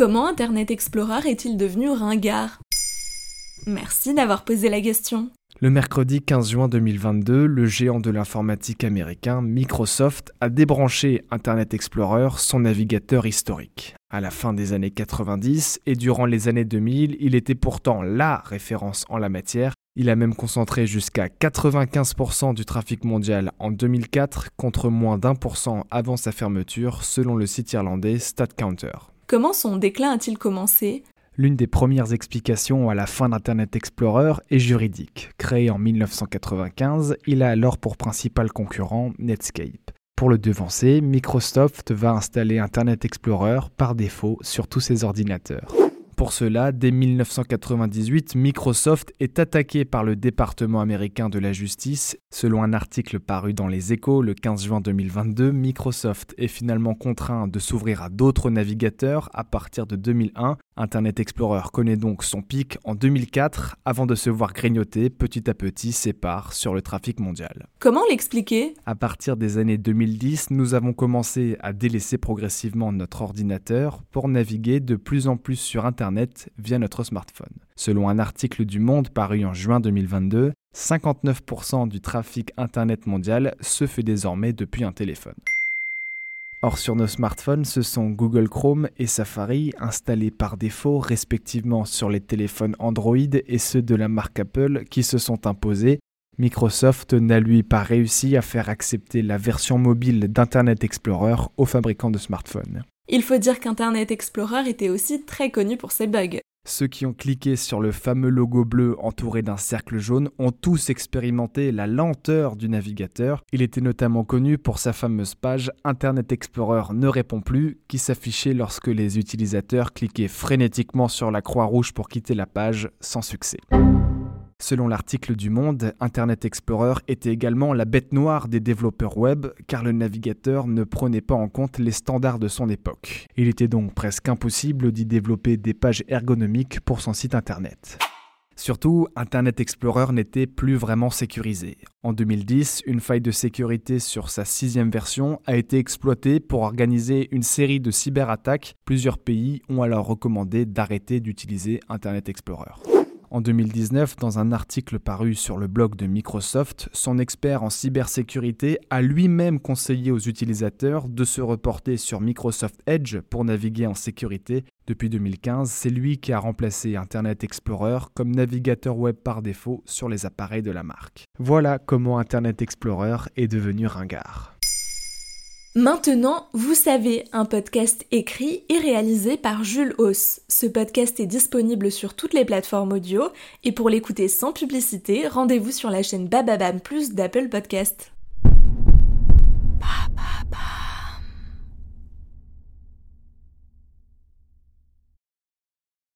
Comment Internet Explorer est-il devenu ringard? Merci d'avoir posé la question. Le mercredi 15 juin 2022, le géant de l'informatique américain Microsoft a débranché Internet Explorer, son navigateur historique. À la fin des années 90 et durant les années 2000, il était pourtant la référence en la matière. Il a même concentré jusqu'à 95% du trafic mondial en 2004 contre moins d'un pour cent avant sa fermeture selon le site irlandais StatCounter. Comment son déclin a-t-il commencé? L'une des premières explications à la fin d'Internet Explorer est juridique. Créé en 1995, il a alors pour principal concurrent Netscape. Pour le devancer, Microsoft va installer Internet Explorer par défaut sur tous ses ordinateurs. Pour cela, dès 1998, Microsoft est attaqué par le département américain de la justice. Selon un article paru dans Les Échos le 15 juin 2022, Microsoft est finalement contraint de s'ouvrir à d'autres navigateurs à partir de 2001. Internet Explorer connaît donc son pic en 2004 avant de se voir grignoter petit à petit ses parts sur le trafic mondial. Comment l'expliquer? À partir des années 2010, nous avons commencé à délaisser progressivement notre ordinateur pour naviguer de plus en plus sur Internet via notre smartphone. Selon un article du Monde paru en juin 2022, 59% du trafic Internet mondial se fait désormais depuis un téléphone. Or sur nos smartphones, ce sont Google Chrome et Safari installés par défaut respectivement sur les téléphones Android et ceux de la marque Apple qui se sont imposés. Microsoft n'a lui pas réussi à faire accepter la version mobile d'Internet Explorer aux fabricants de smartphones. Il faut dire qu'Internet Explorer était aussi très connu pour ses bugs. Ceux qui ont cliqué sur le fameux logo bleu entouré d'un cercle jaune ont tous expérimenté la lenteur du navigateur. Il était notamment connu pour sa fameuse page Internet Explorer ne répond plus qui s'affichait lorsque les utilisateurs cliquaient frénétiquement sur la croix rouge pour quitter la page sans succès. Selon l'article du Monde, Internet Explorer était également la bête noire des développeurs web car le navigateur ne prenait pas en compte les standards de son époque. Il était donc presque impossible d'y développer des pages ergonomiques pour son site Internet. Surtout, Internet Explorer n'était plus vraiment sécurisé. En 2010, une faille de sécurité sur sa sixième version a été exploitée pour organiser une série de cyberattaques. Plusieurs pays ont alors recommandé d'arrêter d'utiliser Internet Explorer. En 2019, dans un article paru sur le blog de Microsoft, son expert en cybersécurité a lui-même conseillé aux utilisateurs de se reporter sur Microsoft Edge pour naviguer en sécurité. Depuis 2015, c'est lui qui a remplacé Internet Explorer comme navigateur web par défaut sur les appareils de la marque. Voilà comment Internet Explorer est devenu ringard. Maintenant, vous savez, un podcast écrit et réalisé par Jules Hauss. Ce podcast est disponible sur toutes les plateformes audio et pour l'écouter sans publicité, rendez-vous sur la chaîne Bababam Plus d'Apple Podcast.